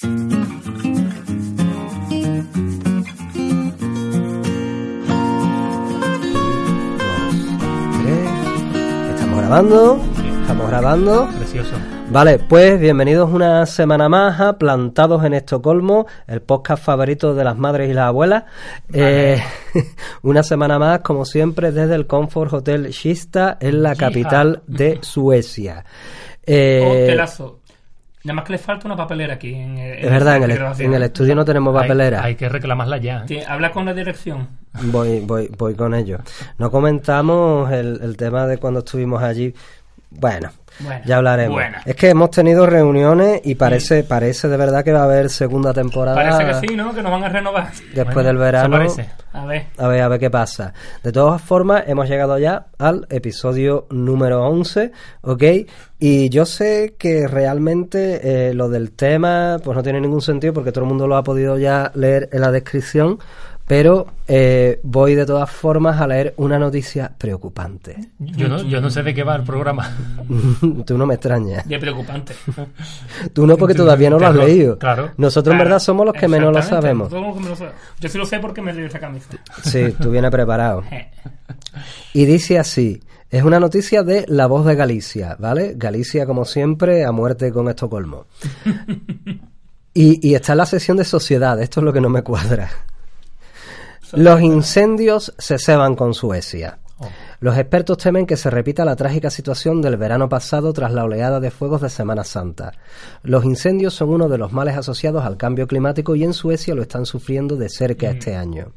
Estamos grabando, estamos grabando. Precioso. Vale, pues bienvenidos una semana más a Plantados en Estocolmo, el podcast favorito de las madres y las abuelas. Eh, una semana más, como siempre, desde el Comfort Hotel Kista en la capital de Suecia. Eh, Hotelazo. Nada más que le falta una papelera aquí. En, en es verdad, en el, en el estudio no tenemos Hay- papelera. Hay que reclamarla ya. ¿eh? Habla con la dirección. Voy, voy, voy con ello. No comentamos el, el tema de cuando estuvimos allí. Bueno, Bueno, ya hablaremos. bueno. Es que hemos tenido reuniones y parece, parece de verdad que va a haber segunda temporada. Parece que sí, ¿no? Que nos van a renovar. Después Bueno, del verano. eso parece. A ver. A ver, a ver qué pasa. De todas formas, hemos llegado ya al episodio número 11, ¿ok? Y yo sé que realmente eh, lo del tema pues no tiene ningún sentido porque todo el mundo lo ha podido ya leer en la descripción, pero eh, voy de todas formas a leer una noticia preocupante. Yo no, yo no sé de qué va el programa. Tú no me extrañas. Ya preocupante. Tú no porque todavía no lo has Claro, leído. claro. Nosotros en verdad somos los que menos lo exactamente, sabemos. nosotros somos los que menos lo sabemos. Yo sí lo sé porque me leí esa camisa. Sí, tú vienes preparado. Eh. Y dice así, es una noticia de La Voz de Galicia, ¿vale? Galicia, como siempre, a muerte con Estocolmo. Y, y está en la sección de sociedad, esto es lo que no me cuadra. Los incendios se ceban con Suecia. Oh. Los expertos temen que se repita la trágica situación del verano pasado tras la oleada de fuegos de Semana Santa. Los incendios son uno de los males asociados al cambio climático y en Suecia lo están sufriendo de cerca este año.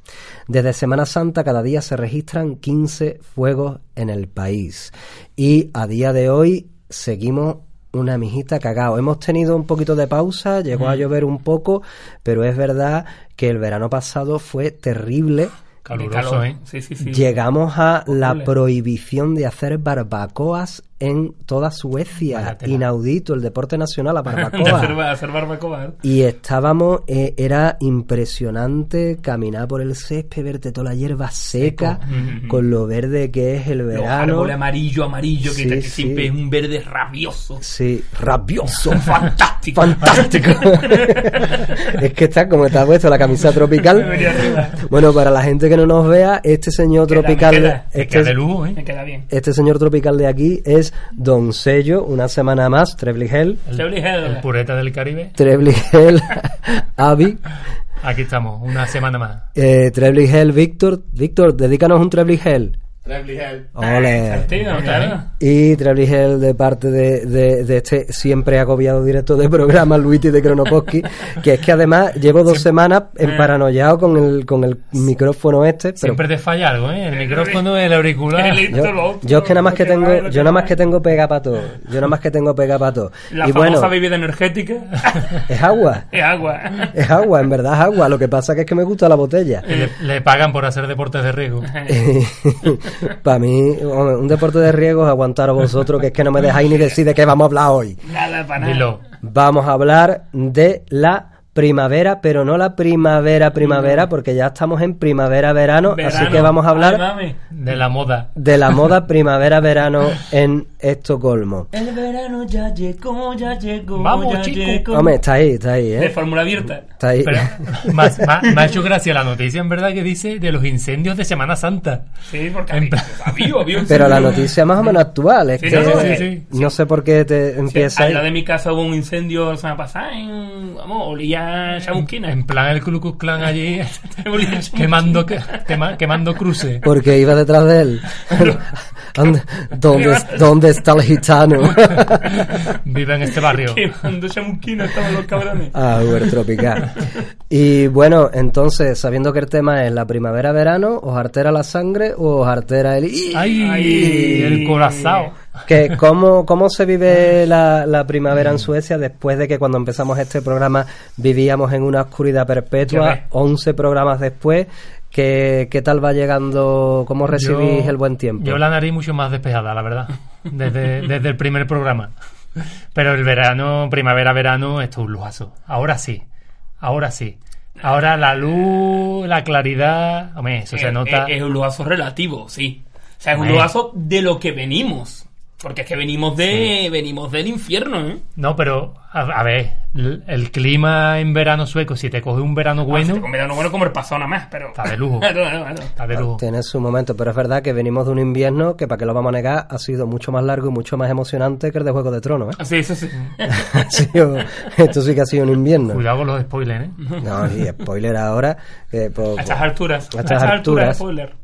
Desde Semana Santa cada día se registran 15 fuegos en el país y a día de hoy seguimos una mijita cagao. Hemos tenido un poquito de pausa, llegó a llover un poco, pero es verdad que el verano pasado fue terrible. Caluroso. ¿eh? Sí, sí, sí. Llegamos a la prohibición de hacer barbacoas en toda Suecia. Inaudito, el deporte nacional, la hacer, barbacoa. hacer barbacoa. ¿eh? y estábamos, eh, era impresionante caminar por el césped, verte toda la hierba seca, con lo verde que es el verano. árboles amarillo, amarillo, que, Sí, que sí. siempre es un verde rabioso. Sí, rabioso. Fantástico. Fantástico. es que está como está puesto la camisa Me tropical. Bueno, para la gente que no nos vea, este señor Queda, tropical, me queda, Me este, queda de lujo, Me ¿eh? queda bien. este señor tropical de aquí es Don Sello, una semana más, Trebligel, Hills. El pureta del Caribe. Trebligel, Avi, Aquí estamos, una semana más. eh, Trebligel, Víctor, Víctor, dedícanos un Trebligel. Ole. Tío, claro. Y Trebligel de parte de, de- de este siempre agobiado directo de programa, Luigi de Kronoposki, que es que además llevo dos semanas emparanoiado con el, con el micrófono este, pero Siempre te falla algo, ¿eh? El micrófono, el auricular. El- yo, yo es que nada más que tengo, yo nada más que tengo pega para todo, yo nada más que tengo pega para todo. La y famosa bueno, bebida energética es agua, es agua. es agua, en verdad es agua, lo que pasa que es que me gusta la botella. Le, le pagan por hacer deportes de riesgo. para mí, hombre, un deporte de riesgo es aguantar a vosotros, que es que no me dejáis ni decir de qué vamos a hablar hoy. Nada para nada. Dilo. Vamos a hablar de la primavera, pero no la primavera, primavera, porque ya estamos en primavera-verano, así Verano. que vamos a hablar Ay, mami. De la moda. de la moda primavera-verano en Estocolmo. El verano ya llegó, ya llegó. Vamos, ya chico. llegó. Hombre, está ahí, está ahí, De ¿eh? fórmula abierta. Está ahí. Pero más, más- me ha hecho gracia la noticia, en verdad, que dice de los incendios de Semana Santa. Sí, porque En había, había, había un Pero la noticia más o menos actual, es Sí, que no, sí, sí, no sé por qué te Sí, empieza al lado de mi casa hubo un incendio la semana pasada en. Vamos, olía a chamusquina. En plan el Ku Klux Klan allí quemando, quema- quemando cruces. Porque iba detrás de él. ¿Dónde, dónde, dónde está el gitano? Vive en este barrio. Quemando chamusquino estaban los cabrones. Ah, Uber Tropical. Y bueno, entonces, sabiendo que el tema es la primavera-verano, ¿os altera la sangre o os altera el... ¡Ay! Ay. el corazón. Que, ¿cómo, ¿Cómo se vive la, la primavera en Suecia después de que cuando empezamos este programa vivíamos en una oscuridad perpetua? ves. 11 programas después. ¿Qué, ¿Qué tal va llegando? ¿Cómo recibís Yo- el buen tiempo? Yo la nariz mucho más despejada, la verdad. Desde, desde el primer programa. Pero el verano, primavera-verano, esto es un lujazo. Ahora sí. Ahora sí. Ahora la luz, la claridad. Hombre, eso se Eh, nota. Es, un lugazo relativo, sí. O sea, es un lugazo de lo que venimos. Porque es que venimos de venimos del infierno, ¿eh? No, pero a, a ver, el, el clima en verano sueco, si te coge un verano bueno, Ah, Con verano bueno como el pasado nada más, pero... Está de lujo. Está de lujo. Tiene su momento, pero es verdad que venimos de un invierno que, para que lo vamos a negar, ha sido mucho más largo y mucho más emocionante que el de Juego de Tronos. ¿eh? Ah, Sí, eso sí. Ha sido- esto sí que ha sido un invierno. Cuidado con los spoilers, ¿eh? No, y spoiler ahora. que por- A estas alturas. A estas alturas. spoiler.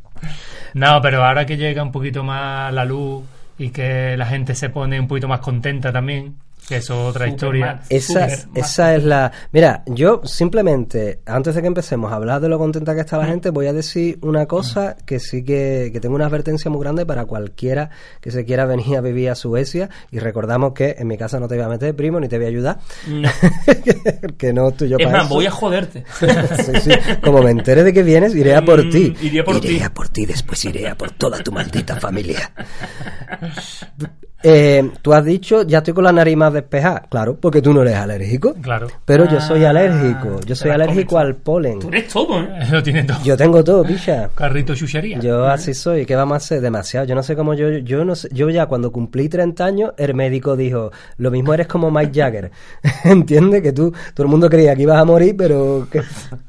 No, pero ahora que llega un poquito más la luz y que la gente se pone un poquito más contenta también, es otra historia. Esa, esa es la... Mira, yo simplemente, antes de que empecemos a hablar de lo contenta que está la gente, voy a decir una cosa que sí que, que tengo una advertencia muy grande para cualquiera que se quiera venir a vivir a Suecia. Y recordamos que en mi casa no te voy a meter, primo, ni te voy a ayudar. No. que no estoy yo Es para más, eso. voy a joderte. Sí, sí. Como me entere de que vienes, iré a por Mm, ti. iré a por iré ti. a por ti, después iré a por toda tu maldita familia. Eh, tú has dicho, ya estoy con la nariz más despejada. Claro, porque tú no eres alérgico. Claro. Pero yo soy Ah, alérgico. Yo soy alérgico comes. al polen. Tú eres todo, ¿eh? Lo tienen todo. Yo tengo todo, picha. Carrito chuchería. Yo así soy, ¿qué vamos a hacer? Demasiado. Yo no sé cómo yo, yo no sé, yo ya cuando cumplí 30 años, el médico dijo, lo mismo eres como Mike Jagger. ¿Entiendes? Que tú, todo el mundo creía que ibas a morir, pero que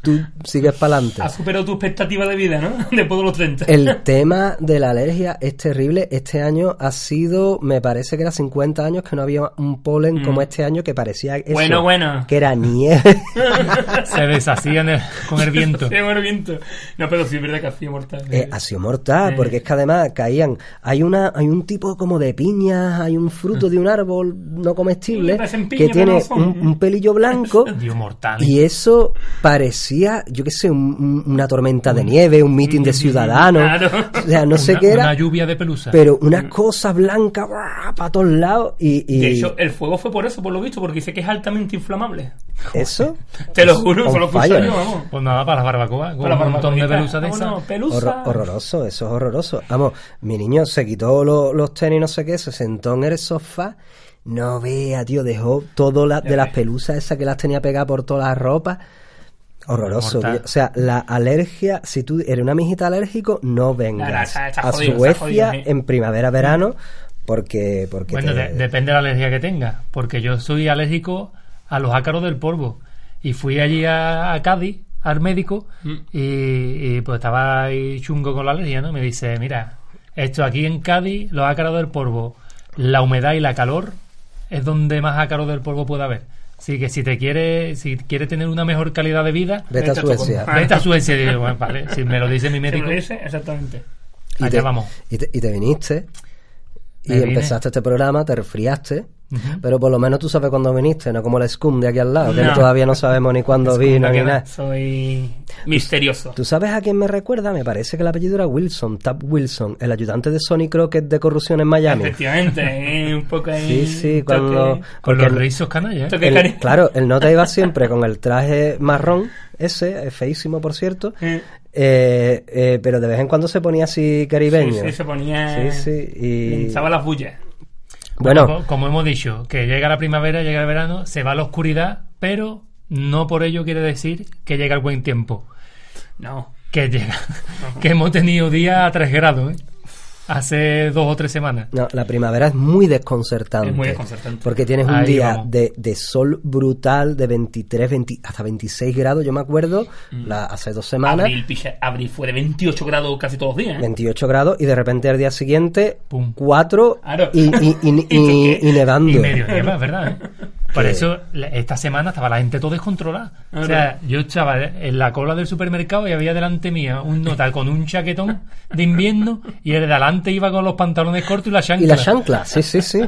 tú sigues para adelante. Has superado tu expectativa de vida, ¿no? Después de los 30. El tema de la alergia es terrible. Este año ha sido, me parece que era 50 años que no había un polen como este año que parecía eso, Mm. Bueno, bueno. que era nieve. Se deshacían el- con el viento. Viento. No, pero sí es verdad que hacía mortal. Eh, ha sido mortal, porque es que además caían. Hay una, hay un tipo como de piñas, hay un fruto de un árbol no comestible que tiene no un, un pelillo blanco. Dios mortal. Y eso parecía, yo qué sé, un- una tormenta de nieve, un mitin de ciudadanos. Claro. O sea, no sé Una- qué era. Una lluvia de pelusa. pero unas cosas blancas para todos lados y, y De hecho, el fuego fue por eso, por lo visto, porque dice que es altamente inflamable. eso Te lo juro, solo lo puse fire. yo, vamos. Pues nada, para las barbacoas. Con Para la un montón de pelusa pelusa. horror- horroroso, eso es horroroso. Vamos, mi niño se quitó lo- los tenis, no sé qué, se sentó en el sofá. No vea, tío, dejó todo la, de las pelusas esas que las tenía pegadas por todas las ropas. Horroroso. Tío. O sea, la alergia, si tú eres una mijita alérgico, no vengas Nada, está- está a jodido, Suecia jodido, sí. en primavera-verano porque, porque Bueno, te- de- depende de la alergia que tenga. Porque yo soy alérgico a los ácaros del polvo. Y fui allí a, a Cádiz, al médico, Mm. y, y, pues estaba ahí chungo con la alergia, ¿no? Me dice, mira, esto aquí en Cádiz, los ácaros del polvo, la humedad y la calor es donde más ácaros del polvo puede haber. Así que si te quiere, si quiere tener una mejor calidad de vida, Vete a Suecia. Vete a Suecia. Digo, bueno, vale, si me lo dice mi ¿Se médico, lo dice? Exactamente. y y allá te, vamos. Y te, y te viniste y vine. empezaste este programa, te resfriaste, pero por lo menos tú sabes cuándo viniste, no como el Scum de aquí al lado, que No. todavía no sabemos ni cuándo Scum vino ni nada. Soy misterioso. ¿Tú sabes a quién me recuerda? Me parece que el apellido era Wilson, Tab Wilson, el ayudante de Sonny Crockett de corrupción en Miami. Efectivamente, eh, un poco ahí. Sí, sí, toque- cuando... Con los rizos canallas. ¿eh? claro, el nota iba siempre con el traje marrón, ese, es feísimo por cierto, Eh, eh, eh, pero de vez en cuando se ponía así caribeño. Sí, sí, se ponía. Sí, sí, y- las bullas. Bueno, como, como hemos dicho, que llega la primavera, llega el verano, se va la oscuridad, pero no por ello quiere decir que llega el buen tiempo. No. Que llega, que hemos tenido días a 3 grados, ¿eh? Hace dos o tres semanas. No, la primavera es muy desconcertante. Es muy desconcertante. Porque tienes un Ahí día de, de sol brutal de 23, 20 hasta 26 grados. Yo me acuerdo Mm. la- hace dos semanas, Abril, picha, abril fue de 28 grados casi todos los días. ¿eh? 28 grados, y de repente al día siguiente, Pum. 4 Claro. y, y, y- y- nevando. Y medio nieva, ¿verdad? ¿eh? Por eso, esta semana estaba la gente todo descontrolada. O sea, yo estaba en la cola del supermercado y había delante mía un nota con un chaquetón de invierno y el de delante iba con los pantalones cortos y la chancla. Y la chancla, sí, sí, sí.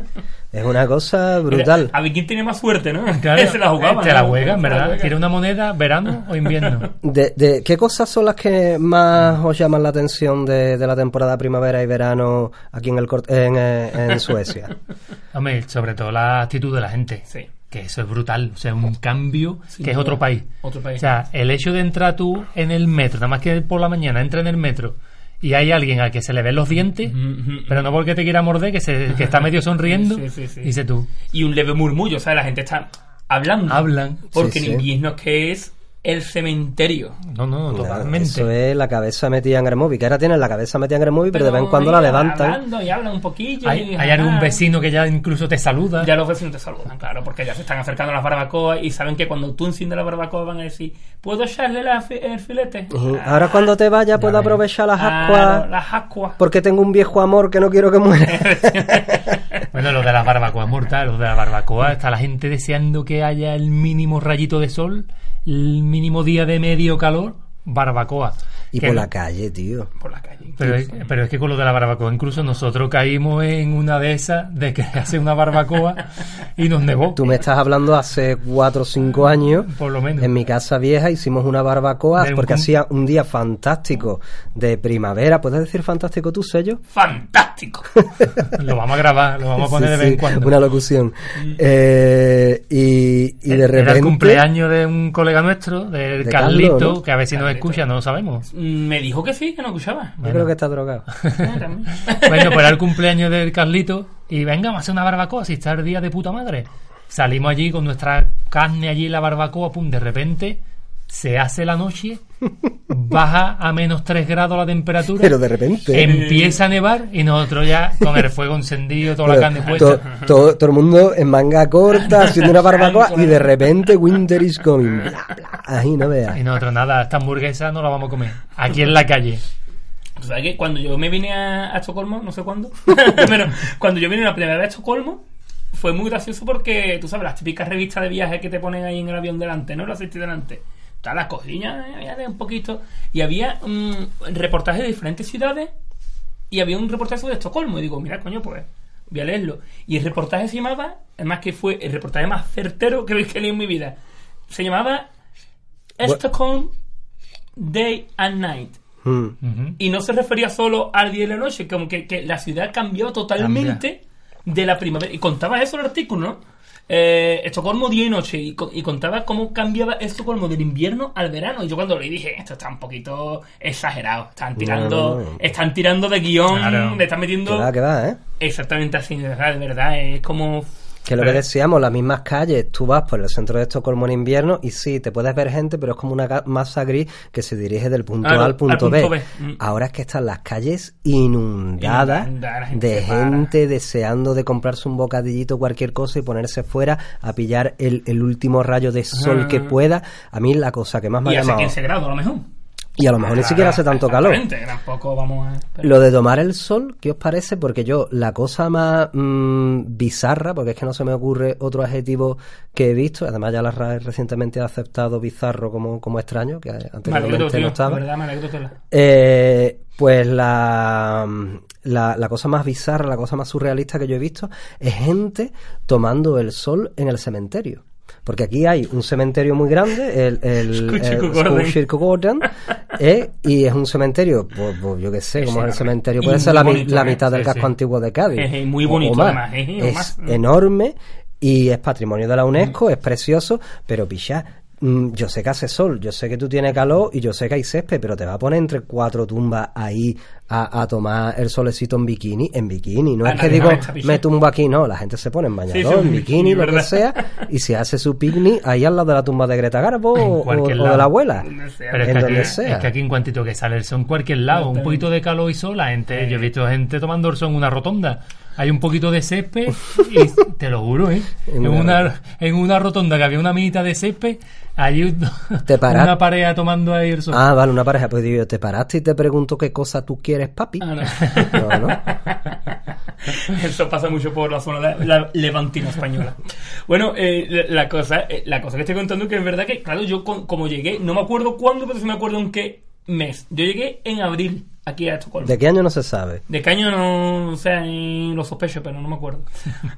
Es una cosa brutal. A ver quién tiene más suerte, ¿no? Claro, se la jugaba. Te la ¿no? juegan, ¿verdad? ¿Quiere una moneda verano o invierno? De, de- ¿Qué cosas son las que más os llaman la atención de, de la temporada primavera y verano aquí en, el, en, eh, en Suecia? Hombre, sobre todo la actitud de la gente. Sí. Que eso es brutal. O sea, un cambio que es otro país. Otro país. O sea, el hecho de entrar tú en el metro, nada más que por la mañana entra en el metro y hay alguien al que se le ven los dientes, pero no porque te quiera morder, que, se, que está medio sonriendo, Sí, sí, sí. dice tú. Y un leve murmullo, o sea, la gente está hablando. Hablan. Porque en invierno que es el cementerio. No, no, totalmente. Eso es la cabeza metida en Gremovy, que ahora tienen la cabeza metida en Gremovy, pero de vez en cuando la levantan. Hablando y hablan un poquillo. Hay, y, hay ah, algún vecino que ya incluso te saluda. Ya los vecinos te saludan, claro, porque ya se están acercando a las barbacoas y saben que cuando tú enciendes la barbacoa van a decir, ¿puedo echarle la fi- el filete? Ujú. Ahora cuando te vayas puedo aprovechar las Claro, ascuas las ascuas. porque tengo un viejo amor que no quiero que muera. Bueno, lo de las barbacoas es mortal, lo de la barbacoa, está la gente deseando que haya el mínimo rayito de sol, el mínimo día de medio calor, barbacoa. Y Que por la calle, tío. Por la calle. Pero es, pero es que con lo de la barbacoa, incluso nosotros caímos en una de esas de que hace una barbacoa y nos negó. Tú me estás hablando hace cuatro o cinco años. Por lo menos. En mi casa vieja hicimos una barbacoa un porque hacía un día fantástico de primavera. ¿Puedes decir fantástico tú, sello? ¡Fantástico! Lo vamos a grabar, lo vamos a poner Sí, de vez sí, en cuando. Una locución. Eh, y, y de repente. Era el cumpleaños de un colega nuestro, del De Carlito, Carlos, ¿no? que a ver si nos escucha, no lo sabemos. Mm, Me dijo que sí, que no escuchaba. Yo creo que está drogado. Ah. Bueno, pues era el cumpleaños del Carlito y venga, vamos a hacer una barbacoa, si está el día de puta madre. Salimos allí con nuestra carne allí en la barbacoa, pum, de repente se hace la noche, baja a menos 3 grados la temperatura, Pero de repente. empieza a nevar y nosotros ya con el fuego encendido, toda la carne puesta. to- todo el mundo en manga corta haciendo una barbacoa y de repente Winter is coming. Bla, bla. Ahí no veas. Y nosotros nada, esta hamburguesa no la vamos a comer. Aquí en la calle. O sea que cuando yo me vine a, a Estocolmo, no sé cuándo, pero cuando yo vine la primera vez a Estocolmo, fue muy gracioso porque, tú sabes, las típicas revistas de viaje que te ponen ahí en el avión delante, ¿no? Las asistencia delante. Está la cocina, había de un poquito. Y había mm, reportajes de diferentes ciudades y había un reportaje de Estocolmo. Y digo, mira, coño, pues voy a leerlo. Y el reportaje se llamaba, además que fue el reportaje más certero que que leí en mi vida. Se llamaba Stockholm Day and Night. Mm. Ujú. Y no se refería solo al día y la noche, como que, que la ciudad cambió totalmente de la primavera. Y contaba eso el artículo, ¿no? Eh, Estocolmo día y noche. Y, co- y contaba cómo cambiaba Estocolmo del invierno al verano. Y yo cuando lo leí dije, esto está un poquito exagerado. Están tirando, No, no, no. están tirando de guion, Claro. le están Que metiendo va, que va, ¿eh? exactamente así, de verdad, de verdad. Es como... Que lo que decíamos, las mismas calles, tú vas por el centro de Estocolmo en invierno y sí, te puedes ver gente, pero es como una masa gris que se dirige del punto A al punto, al punto B. B. Mm. Ahora es que están las calles inundadas gente de para. gente deseando de comprarse un bocadillito, cualquier cosa y ponerse fuera a pillar el, el último rayo de sol que pueda. A mí la cosa que más me Y ha hace llamado... 15 grados a lo mejor. Y a lo mejor ni siquiera hace tanto calor. Tampoco vamos a... Lo de tomar el sol, ¿qué os parece? Porque yo, la cosa más mm, bizarra, porque es que no se me ocurre otro adjetivo que he visto, además ya la RAE recientemente ha aceptado bizarro como, como extraño, que alegro, anteriormente tío, no estaba. verdad, alegro. Eh, pues la, la, la cosa más bizarra, la cosa más surrealista que yo he visto es gente tomando el sol en el cementerio. Porque aquí hay un cementerio muy grande, el, el. Skogskirkogården, eh, y es un cementerio, pues, pues, yo qué sé, Es como es el cementerio, puede ser la, mi- bonito, la ¿eh? mitad del casco antiguo de Cádiz. Jeje, muy bonito, o más. además, Es más. enorme y es patrimonio de la UNESCO, es precioso, pero picha, mm, yo sé que hace sol, yo sé que tú tienes calor y yo sé que hay césped, pero te va a poner entre cuatro tumbas ahí a, a tomar el solecito en bikini, en bikini. No A es que digo, me tumbo aquí, no, la gente se pone en bañador, Sí, en bikini, bikini, lo que sea, y se hace su picnic ahí al lado de la tumba de Greta Garbo o, o- de la abuela. Sea. Pero es En que, aquí, donde sea. es que aquí en cuantito que sale el sol en cualquier lado, un poquito de calor y sol, la gente, yo he visto gente tomando el sol en una rotonda, hay un poquito de césped y te lo juro, ¿eh? En una- en una rotonda que había una minita de césped, hay un- Te una pareja tomando ahí el sol. Ah, vale, una pareja. Pues digo, te paraste y te pregunto qué cosa tú quieres, papi. Ah, No, no. no. Eso pasa mucho por la zona de la levantina española. Bueno, eh, la, la cosa, eh, la cosa que estoy contando es que es verdad que, claro, yo con- como llegué, no me acuerdo cuándo, pero sí me acuerdo en qué mes. Yo llegué en abril aquí a Estocolmo. ¿De qué año no se sabe? De qué año no, o sea, lo sospecho, pero no me acuerdo.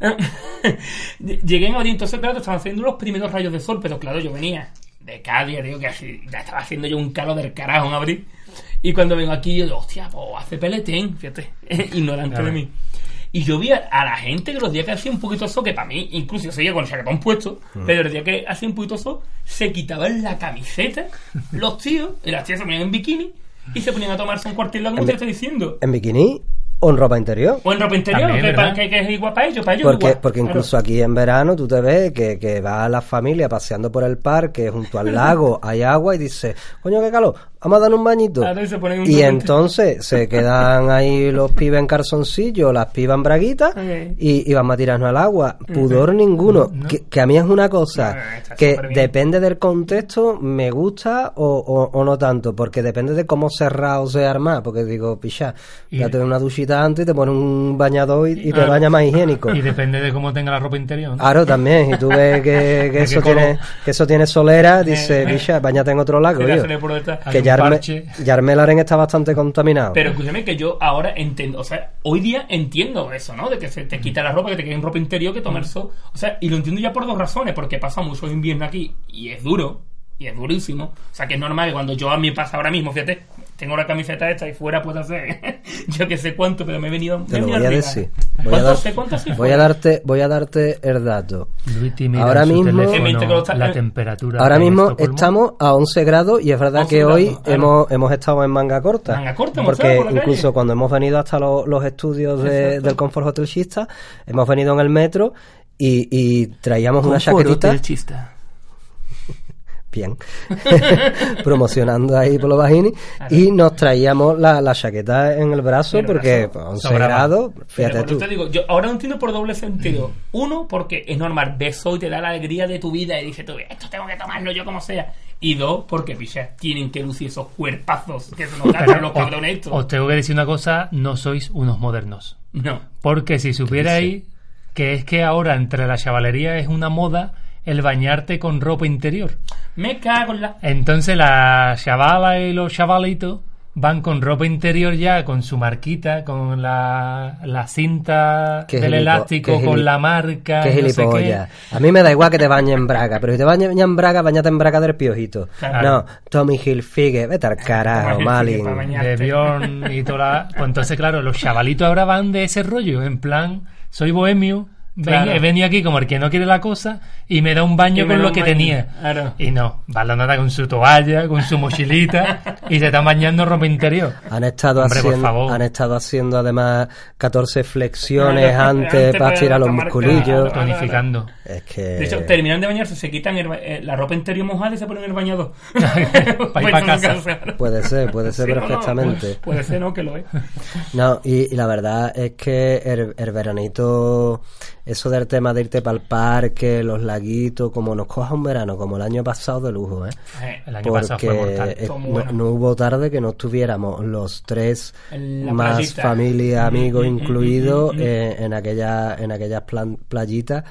Llegué en abril, entonces, claro, estaban haciendo los primeros rayos de sol, pero claro, yo venía de Cádiz, digo que así, ya estaba haciendo yo un calor del carajo en abril. Y cuando vengo aquí, yo digo, hostia, pues hace peletén, fíjate, ignorante Claro. de mí. Y yo vi a, la gente que los días que hacía un poquito de sol, que para mí, incluso yo seguía con el chaquetón puesto, pero el día que hacía un poquito de sol, se quitaban la camiseta, los tíos, y las tías se ponían en bikini y se ponían a tomarse un cuartil como te estoy diciendo. ¿En bikini o en ropa interior? O en ropa interior, También, que, que- que es igual para ellos, para ellos Porque, igual. porque Claro. incluso aquí en verano tú te ves que, que va la familia paseando por el parque, junto al lago, hay agua y dice, coño, qué calor, vamos a dar un bañito. Y un repente- entonces se quedan ahí los pibes en calzoncillo, las pibas en braguitas Ok. y, y vamos a tirarnos al agua. Pudor ninguno. No. Que, que a mí es una cosa No, que depende del contexto, me gusta o, o- o no tanto, porque depende de cómo cerrado sea armar. Porque digo, picha, date una duchita antes y te pones un bañador y, y te Claro. baña más higiénico. Y depende de cómo tenga la ropa interior. ¿no? Claro, también. Y tú ves que, eso, tiene, que eso tiene solera, dice, Eh, eh. picha, bañate en otro lago. Quería tío". hacerle por detrás. Hay Que ya Arme- parche. ya Armelaren está bastante contaminado. Pero escúchame que yo ahora entiendo, o sea, hoy día entiendo eso, ¿no? De que se te quita la ropa, que te quede en ropa interior, que tomar sol. O sea, y lo entiendo ya por dos razones, porque pasa mucho invierno aquí y es duro, y es durísimo. O sea, que es normal que cuando yo a mí pasa ahora mismo, fíjate, tengo la camiseta esta y fuera puedo hacer yo que sé cuánto, pero me he venido. me Te lo venido voy a decir. Voy a, ¿Cuánto dar- sé cuánto hace voy a darte, voy a darte el dato. Luigi mira Ahora mismo- teléfono En 20 grados está- la temperatura. Ahora mismo Estocolmo. estamos a 11 grados y es verdad 11 que hoy grados, claro. hemos, hemos estado en manga corta. Manga corta, hemos porque por incluso calle. cuando hemos venido hasta lo- los estudios de- del Comfort Hotel Chista, hemos venido en el metro y, y traíamos una chaquetita. chista. Bien promocionando ahí por los bajini y nos traíamos la, la chaqueta en el brazo porque brazo. pues, 11 Sobraba. grados Pero fíjate tú te digo, yo ahora lo entiendo por doble sentido. Uno, porque es normal, ves sol y te da la alegría de tu vida y dices tú, esto tengo que tomarlo yo como sea. Y dos, porque picha, tienen que lucir esos cuerpazos que se nos dan los os- cabrones estos. Os tengo que decir una cosa, no sois unos modernos. No. Porque si supierais que es que ahora entre la chavalería es una moda el bañarte con ropa interior. Me cago en la. Entonces la chavala y los chavalitos van con ropa interior ya, con su marquita, con la, la cinta Qué del gilipo- elástico, con la marca. qué no sé qué. gilipollas a mí me da igual que te bañes en braga pero si te bañas en braga bañate en braga del piojito Claro. no Tommy Hilfiger vete al carajo Malin de Bjorn y toda la... Pues entonces, claro, los chavalitos ahora van de ese rollo, en plan, soy bohemio, ven- Claro. he venido aquí como el que no quiere la cosa y me da un baño con lo que baño. tenía. Claro. Y no, va la nota con su toalla, con su mochilita y se están bañando ropa interior. Han estado, Hombre, por haciendo, favor. han estado haciendo además 14 flexiones Claro, antes, antes para para estirar los musculillos. claro. Tonificando. Es que. De hecho, terminan de bañarse, se quitan el eh, la ropa interior mojada y se ponen el bañador. Pa' ir pa' casa. Puede ser, puede ser Sí, no, perfectamente. puede ser, ¿no? Que lo es. No, y, y la verdad es que el, el veranito, eso del tema de irte para el parque, los laguitos, como nos coja un verano, como el año pasado de lujo, ¿eh? Eh, El año pasado fue mortal. eh, Fue muy no, hubo tarde que no estuviéramos los tres más playita. familia, amigos incluidos eh, en aquella en aquellas playitas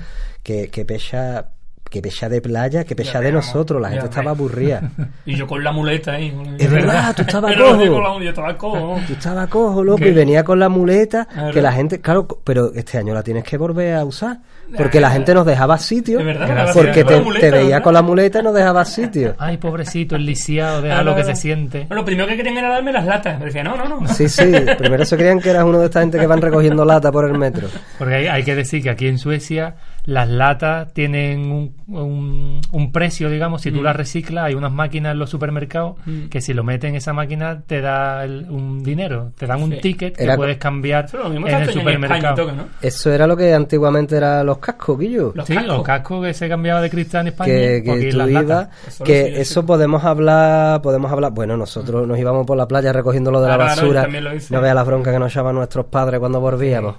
que, que pecha que pecha de playa, que pecha de nosotros, la gente estaba aburrida. Y yo con la muleta ahí. Es verdad, tú estabas cojo. yo con la- Yo estaba cojo. Tú estabas cojo, loco, ¿Qué? y venía con la muleta, que la gente, claro, pero este año la tienes que volver a usar, porque la gente nos dejaba sitio, Es verdad, porque te, muleta, te veía ¿verdad? con la muleta y no dejaba sitio. Ay, pobrecito, el lisiado, deja lo que se siente. No, Lo primero que querían era darme las latas. Me decían, no, no, no. Sí, sí, primero se creían que eras uno de esta gente que van recogiendo lata por el metro. Porque hay, hay que decir que aquí en Suecia las latas tienen un, un- un precio, digamos, si tú Mm. las reciclas, hay unas máquinas en los supermercados Mm. que si lo metes en esa máquina te da el- un dinero, te dan un ticket que puedes cambiar Eso es lo mismo en el en España supermercado. Eso era lo que antiguamente eran los cascos, Guillo. Los Sí, cascos. los cascos que se cambiaba de cristal en España. que, tú las ibas, latas. Eso que eso podemos hablar, podemos hablar, bueno, nosotros nos íbamos por la playa recogiendo lo de la Claro, claro, basura, no veas las broncas que nos echaban nuestros padres cuando volvíamos.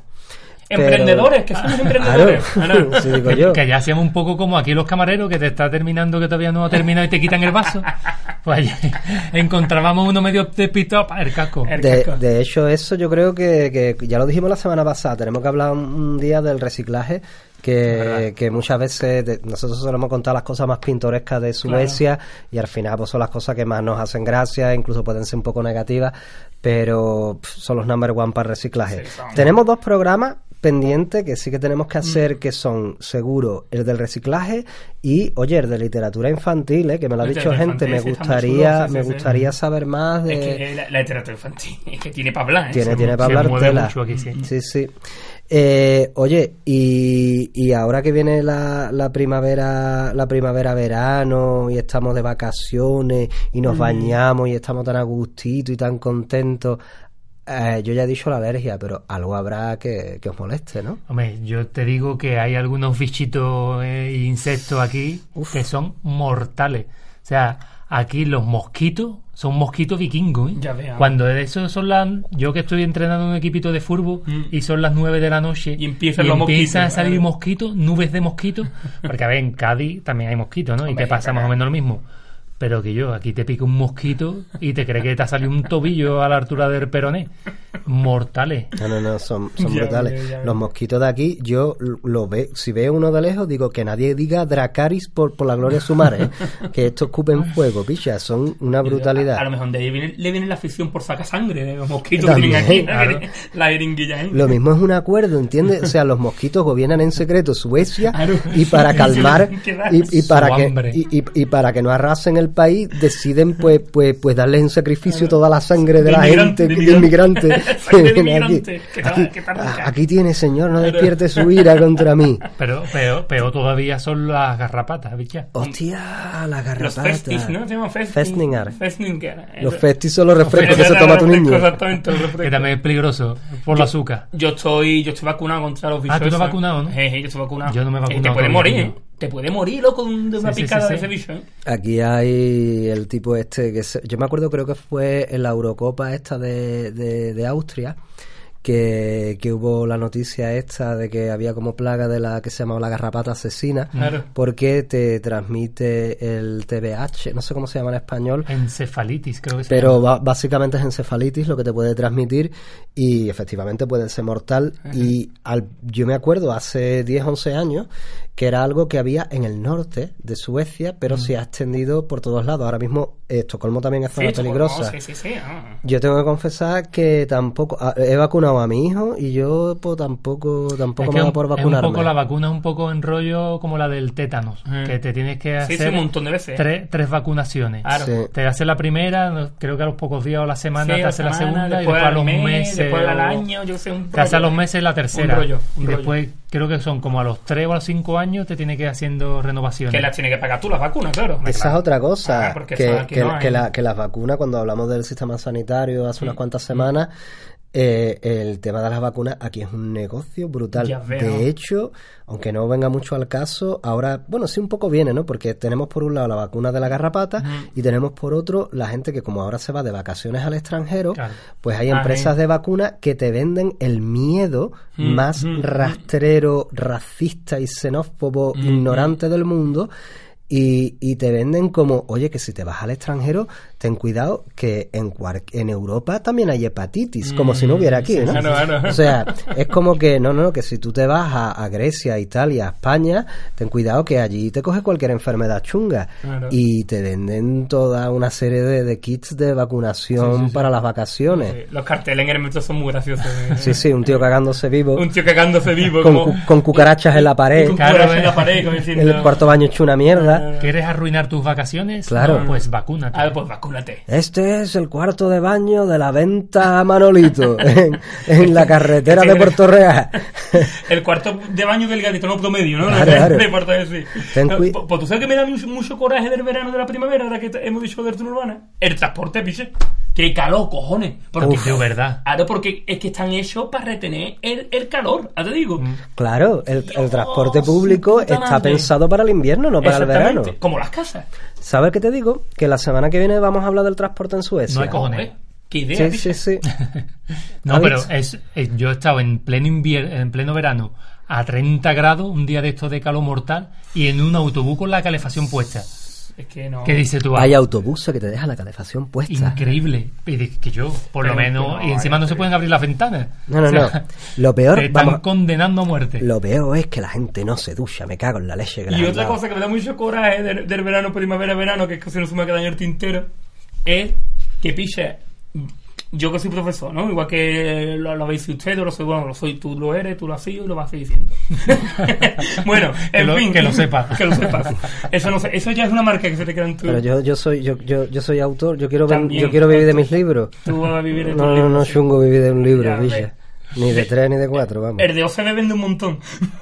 Pero- Emprendedores, que somos emprendedores. Claro, sí, digo yo. Que ya hacíamos un poco como aquí los camareros, que te está terminando, que todavía no ha terminado y te quitan el vaso. Pues allí encontrábamos uno medio despistado para el casco. El De, casco. de hecho, eso yo creo que, que ya lo dijimos la semana pasada. Tenemos que hablar un día del reciclaje. Que, que muchas veces de- nosotros solemos contar las cosas más pintorescas de Suecia y al final pues son las cosas que más nos hacen gracia, incluso pueden ser un poco negativas, pero pff, son los number one para reciclaje. Sí. Tenemos dos programas pendientes que sí que tenemos que hacer, que son seguro el del reciclaje y, oye, el de literatura infantil, ¿eh? que me lo ha dicho gente, me gustaría, chulo, sí, me sí, gustaría saber más de... Es que la, la literatura infantil es que tiene para hablar, ¿eh? Tiene, Se tiene para hablar tela. mucho aquí, sí. Sí, sí. Eh, oye, y, y ahora que viene la, la primavera, la primavera verano y estamos de vacaciones y Mm. nos bañamos y estamos tan a gustito y tan contentos, eh, yo ya he dicho la alergia, pero algo habrá que, que os moleste, ¿no? Hombre, yo te digo que hay algunos bichitos e insectos aquí que son mortales. O sea, aquí los mosquitos son mosquitos vikingos. ¿eh? Ya veo. Cuando de eso son las... Yo que estoy entrenando un equipito de fútbol Mm. y son las 9 de la noche Y empiezan los empiezan a mosquitos, salir claro. mosquitos, nubes de mosquitos. Porque a ver, en Cádiz también hay mosquitos, ¿no? y te pasa más o menos lo mismo. Pero que yo, aquí te pica un mosquito y te cree que te ha salido un tobillo a la altura del peroné. Mortales. No, no, no, son, son Ya brutales. veo, ya veo. Los mosquitos de aquí, yo lo veo, si veo uno de lejos, digo que nadie diga Dracaris por, por la gloria de su madre, ¿eh? que estos escupen fuego, picha, son una brutalidad. A, a lo mejor de ahí viene, le viene la afición por sacar sangre de los mosquitos También, que tienen aquí, la jeringuilla, ¿eh? Lo mismo es un acuerdo, ¿entiendes? O sea, los mosquitos gobiernan en secreto Suecia Claro. y para calmar y, y para que y, y- y para que no arrasen el país deciden pues pues pues darle en sacrificio toda la sangre de, De la gente de de inmigrante. Inmigrante, aquí. que que tiene señor, no despierte su ira contra mí. Pero peor, peor todavía son las garrapatas, bicha. Hostia, la Los garrapata. festis, ¿no? Se llaman festis. Festninger. Los festis son los refrescos que se toma tu niño. Exactamente, los refrescos. Que también es peligroso por el azúcar. Yo estoy, yo estoy vacunado contra los bichos. Ah, tú estás vacunado, ¿no? Eh, eh, yo estoy vacunado. Yo no me he Eh, vacunado Te puede todavía, morir. ¿eh? Te puede morir, loco, de una Sí, picada sí, de sí. ese bicho, ¿eh? Aquí hay el tipo este que se- yo me acuerdo creo que fue en la Eurocopa esta de, de, de Austria que, que hubo la noticia esta de que había como plaga de la que se llamaba la garrapata asesina Claro. porque te transmite el TBH, no sé cómo se llama en español, Encefalitis, creo que se pero llama. básicamente es encefalitis lo que te puede transmitir y efectivamente puede ser mortal. Y al, yo me acuerdo hace 10, 11 años que era algo que había en el norte de Suecia, pero se ha extendido por todos lados. Ahora mismo eh, Estocolmo también es zona Sí, peligrosa. Sí, sí, sí. ah. Yo tengo que confesar que tampoco ah, he vacunado a mi hijo y yo pues, tampoco tampoco Es me que da un- por es un vacunarme. poco la vacuna es un poco en rollo como la del tétanos, Mm. que te tienes que hacer un montón de veces. tres, tres vacunaciones. Claro. Te hace la primera, creo que a los pocos días o la semana te hace la semana, segunda y después después a los mes, meses. Después al año, yo sé, un Te hace a rollo. los meses la tercera. Un rollo, rollo. después creo que son como a los tres o a los cinco años te tiene que ir haciendo renovaciones. Que las tienes que pagar tú, las vacunas, claro. Esa es otra cosa, Ah, porque que, que- no que la- que las vacunas, cuando hablamos del sistema sanitario hace unas cuantas semanas, eh, el tema de las vacunas aquí es un negocio brutal. De hecho, aunque no venga mucho al caso, ahora, bueno, sí un poco viene, ¿no? Porque tenemos por un lado la vacuna de la garrapata y tenemos por otro la gente que como ahora se va de vacaciones al extranjero, Claro. pues hay Ah, empresas sí. de vacunas que te venden el miedo Mm, más mm, rastrero, racista y xenófobo, ignorante del mundo. Y, y te venden como, oye, que si te vas al extranjero, ten cuidado que en, cuar- en Europa también hay hepatitis, como si no hubiera aquí, claro. O sea, es como que, no, no, que si tú te vas a, a Grecia, Italia, España, ten cuidado que allí te coge cualquier enfermedad chunga. Claro. Y te venden toda una serie de, de kits de vacunación Sí, sí, sí. para las vacaciones. Sí, Los carteles en el metro son muy graciosos. eh. Sí, sí, un tío cagándose vivo, Un tío cagándose vivo. con, como, cu- con cucarachas en la pared, con cucarachas en la pared, como diciendo... el cuarto baño hecho una mierda. ¿Quieres arruinar tus vacaciones? Claro. No, pues vacúnate. A ver, pues vacúnate. Este es el cuarto de baño de la venta a Manolito, en, en la carretera de Puerto Real. El cuarto de baño del gaditano promedio, ¿no? Claro, claro. de Puerto de sí. Pues, tú sabes que me da mucho, mucho coraje del verano de la primavera, ahora que hemos dicho de urbana. El transporte, piche. Que calor, cojones. Porque, Uf, de verdad. Claro, porque es que están hechos para retener el, el calor, ya te digo. Claro, el, el transporte público está madre. pensado para el invierno, no para el verano. Como las casas. ¿Sabes qué te digo? Que la semana que viene vamos a hablar del transporte en Suecia. No hay cojones. Qué idea, Sí, sí, sí. No, pero es, es- yo he estado en pleno invier- en pleno verano a 30 grados, un día de estos de calor mortal, y en un autobús con la calefacción puesta. Es que no. ¿Qué dices tú? Hay autobuses que te dejan la calefacción puesta. Increíble. Que yo, por lo menos, no, y encima no se eh, pueden abrir las ventanas. No, no, O sea, no. Lo peor, Te están vamos, condenando a muerte. lo peor es que la gente no se ducha. Me cago en la leche. que Y otra cosa que me da mucho coraje del, del verano, primavera, verano, que es que se no se me queda en el tintero, es que piche. Yo que soy profesor, ¿no? Igual que lo, lo habéis ustedes, lo soy, bueno, lo soy, tú lo eres, tú lo has sido y lo vas a seguir siendo. bueno, Que en lo- fin. que lo sepas. Que lo sepas. Eso, no sé, eso ya es una marca que se te queda en tu... Pero yo, yo soy yo, yo, yo soy autor. Yo quiero También, yo quiero vivir de mis libros. Tú vas a vivir en No, tus no, libros, no, sí. chungo vivir de un libro, Ya. Ni de tres ni de cuatro, vamos. El de OCB vende un montón.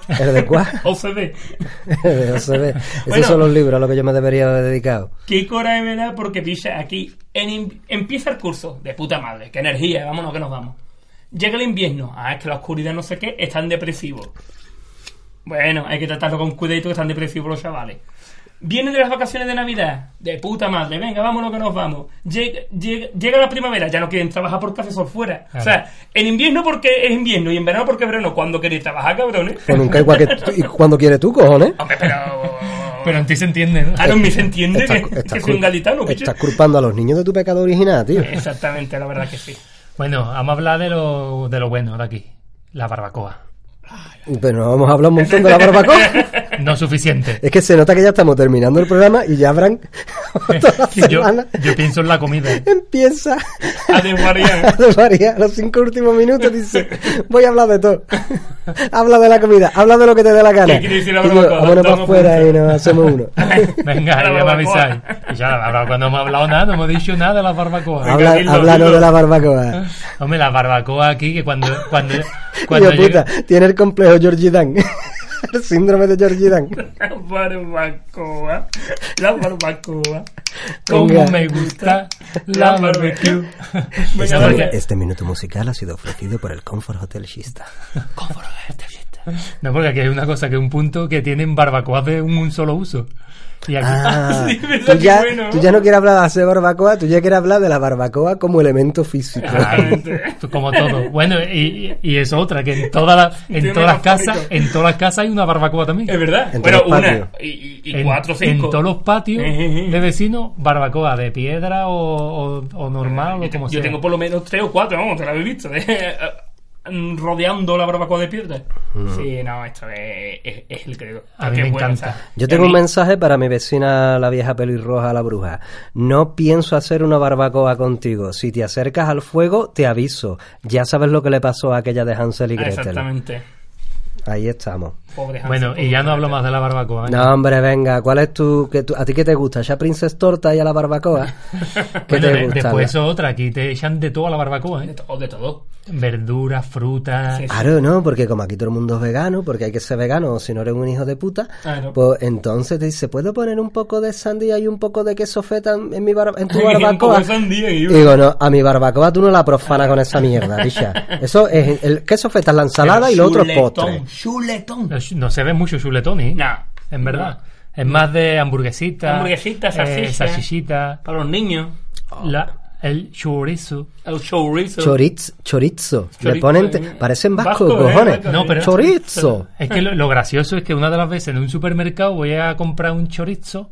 ¿El de cuál? OCB. El de OCB. Esos Bueno. son los libros a los que yo me debería haber dedicado. Qué coraje me da porque picha aquí en empieza el curso de puta madre, qué energía, vámonos que nos vamos. Llega el invierno, ah, es que la oscuridad no sé qué, están depresivos. Bueno, hay que tratarlo con cuidadito que están depresivos los chavales. Vienen de las vacaciones de Navidad, de puta madre, venga, vámonos que nos vamos. Llega, llega, llega la primavera, ya no quieren trabajar porque hace sol fuera. O sea, en invierno porque es invierno y en verano porque es verano. Cuando queréis trabajar, cabrones? Pues nunca igual que tú- y cuando quieres tú, cojones. Hombre, pero... Pero en ti se entiende, ¿no? Ah, no, me se entiende Estás- que, estás que soy un gaditano, picha. Estás culpando a los niños de tu pecado original, tío. Exactamente, la verdad que sí. Bueno, vamos a hablar de lo, de lo bueno de aquí. La barbacoa. Pero no vamos a hablar un montón de la barbacoa. No suficiente. Es que se nota que ya estamos terminando el programa y ya habrán toda la Sí, yo, semana. yo pienso en la comida. Empieza A desvariar. a desvariar. Los cinco últimos minutos dice, voy a hablar de todo. habla de la comida, habla de lo que te dé la gana. ¿Qué quiere decir la vámonos para afuera y nos hacemos uno. Venga, ya me avisáis. Ya, no hemos hablado nada, no hemos dicho nada de la barbacoa. Habla, háblanos de la barbacoa. Hombre, la barbacoa aquí, que cuando, cuando, cuando puta, llega- tiene el complejo Georgie Dan. El síndrome de Georgie Dan. La barbacoa. La barbacoa. como me gusta la barbecue. Porque- Este minuto musical ha sido ofrecido por el Comfort Hotel Shista. No, porque aquí hay una cosa que es un punto que tienen barbacoas de un, un solo uso. Y aquí, Ah, Sí, tú, ya, bueno. tú ya no quieres hablar de hacer barbacoa, tú ya quieres hablar de la barbacoa como elemento físico. Como todo. Bueno, y, y es otra, que en, toda la- en todas las casas, en todas las casas hay una barbacoa también. Es verdad. En Bueno, una. Y, y- en, cuatro, en cinco. todos los patios Eh, eh. de vecinos, barbacoa de piedra o, o, o normal Yo, o como yo sea. tengo por lo menos tres o cuatro, vamos, te la habéis visto. eh, rodeando la barbacoa de piedra. Sí, no, esto es, es, es el credo. A mí Qué me bueno, encanta. o sea, Yo tengo un mensaje para mi vecina, la vieja pelirroja, la bruja. No pienso hacer una barbacoa contigo. Si te acercas al fuego, te aviso. Ya sabes lo que le pasó a aquella de Hansel y Gretel. Exactamente. Ahí estamos. Pobre Hansel, Bueno, y ya no hablo más de la barbacoa. venga. No, hombre, venga. ¿Cuál es tu, que tu- a ti qué te gusta? ¿Ya Princess Torta y a la barbacoa? ¿Qué Bueno, te de- gusta? después eso otra, aquí te echan de todo a la barbacoa, De ¿eh? todo, de todo. Verduras, frutas. Sí, sí. Claro, ¿no? Porque como aquí todo el mundo es vegano, porque hay que ser vegano, o si no eres un hijo de puta, Claro. pues entonces te dice, ¿puedo poner un poco de sandía y un poco de queso feta en, en mi bar- en tu barbacoa? sandía y- digo, no, a mi barbacoa tú no la profanas con esa mierda, picha. Eso es, el queso feta es la ensalada y lo otro es postre. Chuletón. No, no se ve mucho chuletón, ¿eh? No. En verdad. Es más de hamburguesita. Hamburguesita, eh. Para los niños. La, el chorizo. El chorizo. Chorizo, chorizo. Le Chorizo, ponen, te- eh. parecen vascos, Vasco, eh, cojones. vasco, No, pero- Chorizo. Es que lo, lo gracioso es que una de las veces en un supermercado voy a comprar un chorizo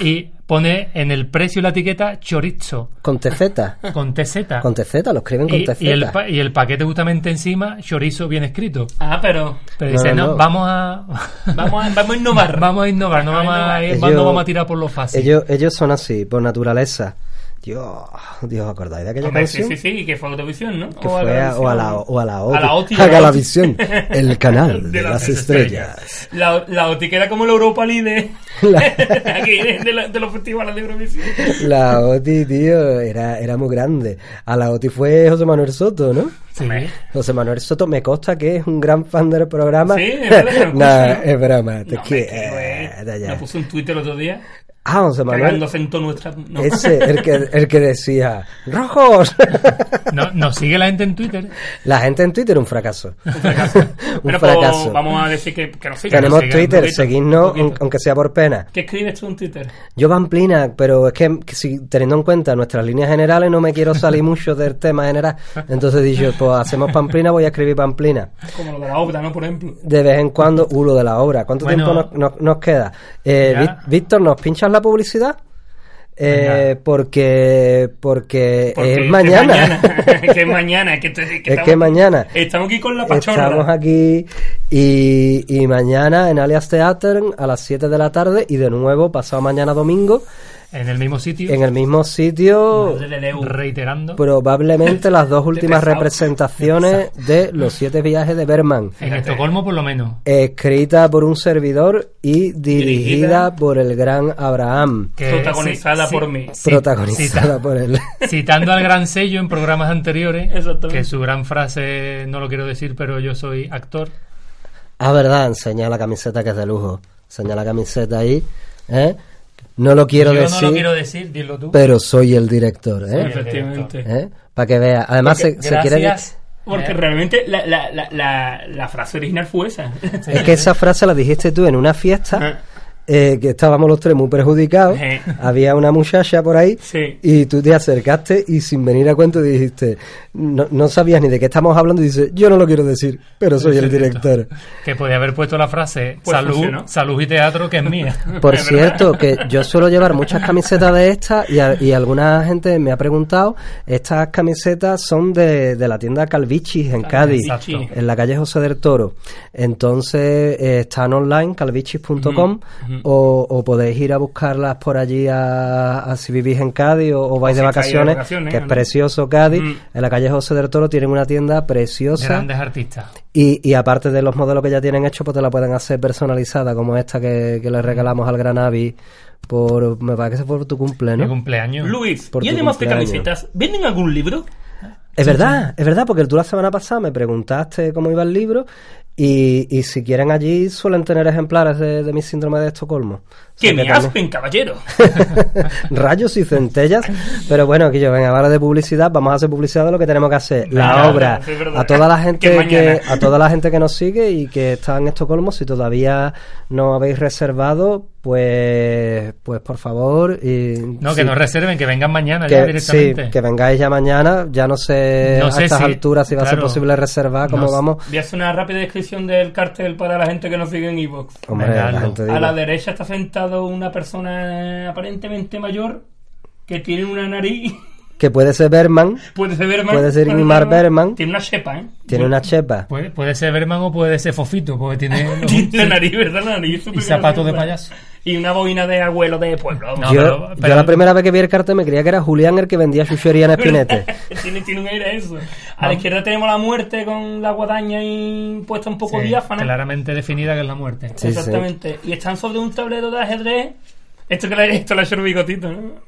y pone en el precio la etiqueta chorizo Con teceta. con TZ. Con teceta, lo escriben con y, y el, teceta. pa- y el paquete justamente encima, chorizo bien escrito. Ah, pero Pero No, dice, no, no, no. vamos a... vamos a, vamos a innovar. Vamos a innovar, no vamos a, Ellos- no vamos a tirar por lo fácil. Ellos, ellos son así, por naturaleza. Dios, Dios, ¿os ¿acordáis de aquella Hombre, sí, canción? sí, sí, que fue Autovisión, ¿no? Que fue a, o a la o a la OTI. A la OTI, A a Galavisión, el canal de, las, estrellas. La, la OTI que era como la Europa League de, La- aquí, de, la- de los festivales de Eurovisión. La OTI, tío, era, era muy grande. A la OTI fue José Manuel Soto, ¿no? Sí. José Manuel Soto me consta que es un gran fan del programa. Sí, es verdad ¿no? es broma. No, es me que, creo, eh. puse un Twitter el otro día. Ah, José Manuel. Nuestra... no. Ese, el que, el que decía, ¡rojos! No, nos sigue la gente en Twitter. La gente en Twitter, un fracaso. un Pero fracaso. pues, vamos a decir que, que nos sigan. Tenemos nos Twitter, un poquito, seguidnos, un aunque sea por pena. ¿Qué escribes tú en Twitter? Yo Pamplina, pero es que, que si, teniendo en cuenta nuestras líneas generales no me quiero salir mucho del tema general. Entonces dicho, pues hacemos Pamplina, voy a escribir Pamplina. Como lo de la obra, ¿no? Por ejemplo. De vez en cuando, uh, lo de la obra. ¿Cuánto Bueno. tiempo nos, nos- nos queda? Eh, Víctor, ¿nos pinchas la publicidad? Eh, porque porque, Porque es mañana. mañana. que es mañana. Que, que Es que mañana. Estamos aquí con la pachorra. Estamos aquí y, y mañana en Alias Theater a las 7 de la tarde y de nuevo pasado mañana domingo En el mismo sitio. en el mismo sitio reiterando. probablemente las dos últimas representaciones de los siete viajes de Berman en Estocolmo, por lo menos. escrita por un servidor y dirigida, Dirigida. por el gran Abraham que- Protagonizada sí, por sí, mí. sí, protagonizada cita- por él Citando al gran sello en programas anteriores, Exactamente. que su gran frase, no lo quiero decir, pero yo soy actor. ah verdad enseña la camiseta que es de lujo enseña la camiseta ahí ¿eh? No lo quiero yo decir no lo quiero decir, dilo tú. pero soy el director ¿eh? Efectivamente. ¿Eh? Para que vea. Además, se, Porque se quiere. Gracias. Porque Eh. realmente la, la, la, la, la frase original fue esa. Es que esa frase la dijiste tú en una fiesta Ah. Eh, que estábamos los tres muy perjudicados. Eh. Había una muchacha por ahí Sí. y tú te acercaste y sin venir a cuento dijiste, no, no sabías ni de qué estamos hablando y dices, yo no lo quiero decir, pero soy el director. Que podía haber puesto la frase Pues salud, funcionó. salud y teatro, que es mía. Por Es cierto, que yo suelo llevar muchas camisetas de estas y, a- y alguna gente me ha preguntado, estas camisetas son de, de la tienda Calvichis en Cádiz, Exacto. en la calle José del Toro. Entonces eh, están online, calvichis.com, o, o podéis ir a buscarlas por allí a, a si vivís en Cádiz o, o vais de vacaciones, que es ¿no? precioso Cádiz. En la calle José del Toro tienen una tienda preciosa. Grandes artistas. Y, y aparte de los modelos que ya tienen hechos, pues te la pueden hacer personalizada, como esta que, que le regalamos al Gran Avi por, me parece que fue por tu cumple, Mi cumpleaños. Luis, Por y además de cumpleaños. camisetas, ¿venden algún libro? Es verdad, es verdad, porque tú la semana pasada me preguntaste cómo iba el libro y, y si quieren allí suelen tener ejemplares de, de mi síndrome de Estocolmo. Que me aspen, caballero. Rayos y centellas. Pero bueno, aquí yo, venga, ahora de publicidad, vamos a hacer publicidad de lo que tenemos que hacer. La obra. A toda la Que gente que, a toda la gente que nos sigue y que está en Estocolmo, si todavía no habéis reservado, pues, pues por favor. Y, No, sí, que no reserven, que vengan mañana ya que, sí, directamente. que vengáis ya mañana. Ya no sé No a estas si- alturas si va a ser posible reservar, cómo No vamos. Voy a hacer una rápida descripción del cartel para la gente que nos sigue en Evox. A la derecha está sentado una persona aparentemente mayor que tiene una nariz. Que puede ser Berman, Puede ser Berman. Puede ser Ingmar Bergman. Tiene una chepa, ¿eh? tiene una chepa. Puede, puede ser Berman o puede ser Fofito, porque tiene los- Tiene la nariz, ¿verdad? La nariz súper y zapatos de payaso. Y una boina de abuelo de pueblo. No, yo, pero- yo la primera vez que vi el cartel me creía que era Julián el que vendía chuchería en Espinete. tiene, tiene un aire a eso. A la izquierda tenemos la muerte con la guadaña y puesta un poco Sí, diáfana. claramente definida que es la muerte. Sí, Exactamente. Y están sobre un tablero de ajedrez. Esto que le, esto le ha hecho el bigotito, ¿no?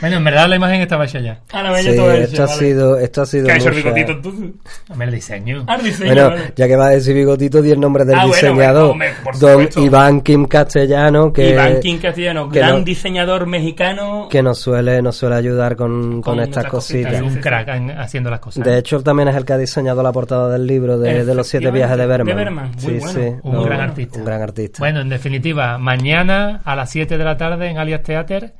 Bueno, en verdad la imagen estaba hecha ya. A la bella Sí, todo esto ha sido, esto ha sido ¿Qué ha hecho el bigotito entonces? Hombre, el diseño. Ah, el diseño, Bueno, vale. ya que va a decir bigotito, di el nombre del Ah, bueno, diseñador, bueno, hombre, por don supuesto. Iván Kim Castellano, que, Iván King Castellano, que gran no- diseñador mexicano. que nos suele, nos suele ayudar con, con Con estas cositas, cositas. Es un crack en- haciendo las cosas. De hecho, él también es el que ha diseñado la portada del libro de, de los siete viajes de Berman. De Berman, muy sí, bueno. sí, Un no, gran artista. Un gran artista. Bueno, en definitiva, mañana a las 7 de la tarde en Alias Theater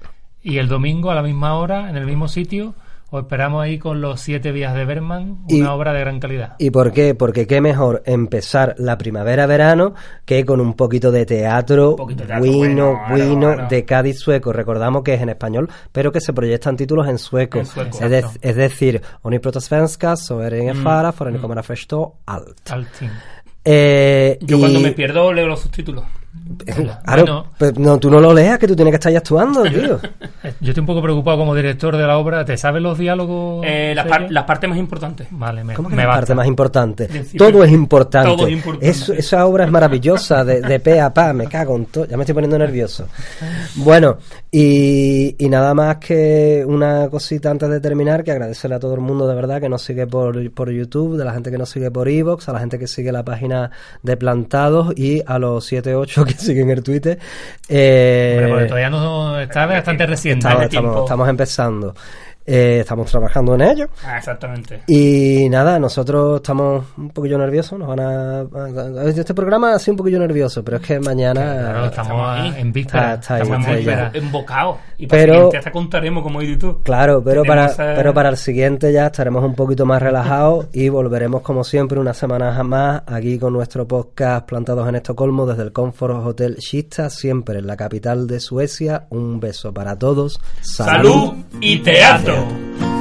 y el domingo a la misma hora en el mismo sitio os esperamos ahí con los siete días de Berman, Y- una obra de gran calidad. ¿Y por qué? Porque qué mejor empezar la primavera-verano que con un poquito de teatro, poquito de teatro, bueno, bueno, bueno, bueno. de Cádiz sueco. Recordamos que es en español, pero que se proyectan títulos en sueco. En sueco. es, de- es decir, Oni protosvenska, det ingen Mm. allt. Altin. Eh, Yo y- cuando me pierdo leo los subtítulos. Claro, Bueno. pero no, tú no lo leas, que tú tienes que estar ya actuando, tío. Yo estoy un poco preocupado como director de la obra. ¿Te sabes los diálogos? Eh, las, serios? par- las partes más importantes. Vale, me, ¿Cómo que me la basta. parte más Todo es importante. Todo es importante. Esa obra es maravillosa, de, de pe a pa, me cago en todo. Ya me estoy poniendo nervioso. Bueno, y, y nada más que una cosita antes de terminar, que agradecerle a todo el mundo de verdad que nos sigue por, por YouTube, de la gente que nos sigue por Evox, a la gente que sigue la página de Plantados y a los 7 8 que siguen el Twitter. Eh, Hombre, porque todavía no está bastante reciente. estamos empezando. Eh, estamos trabajando en ello. Ah, exactamente. Y nada, nosotros estamos un poquillo nerviosos. Nos van a, a- a- Este programa ha sido un poquillo nervioso, pero es que mañana. Claro, estamos estamos ahí. en víspera. Está- está ahí, estamos embocados. Y para Pero- el siguiente hasta contaremos, como dices tú. Claro, pero Tenemos, para, pero para el siguiente ya estaremos un poquito más relajados y volveremos como siempre una semana más aquí con nuestro podcast plantados en Estocolmo desde el Comfort Hotel Kista, siempre en la capital de Suecia. Un beso para todos. Salud y teatro. 哦。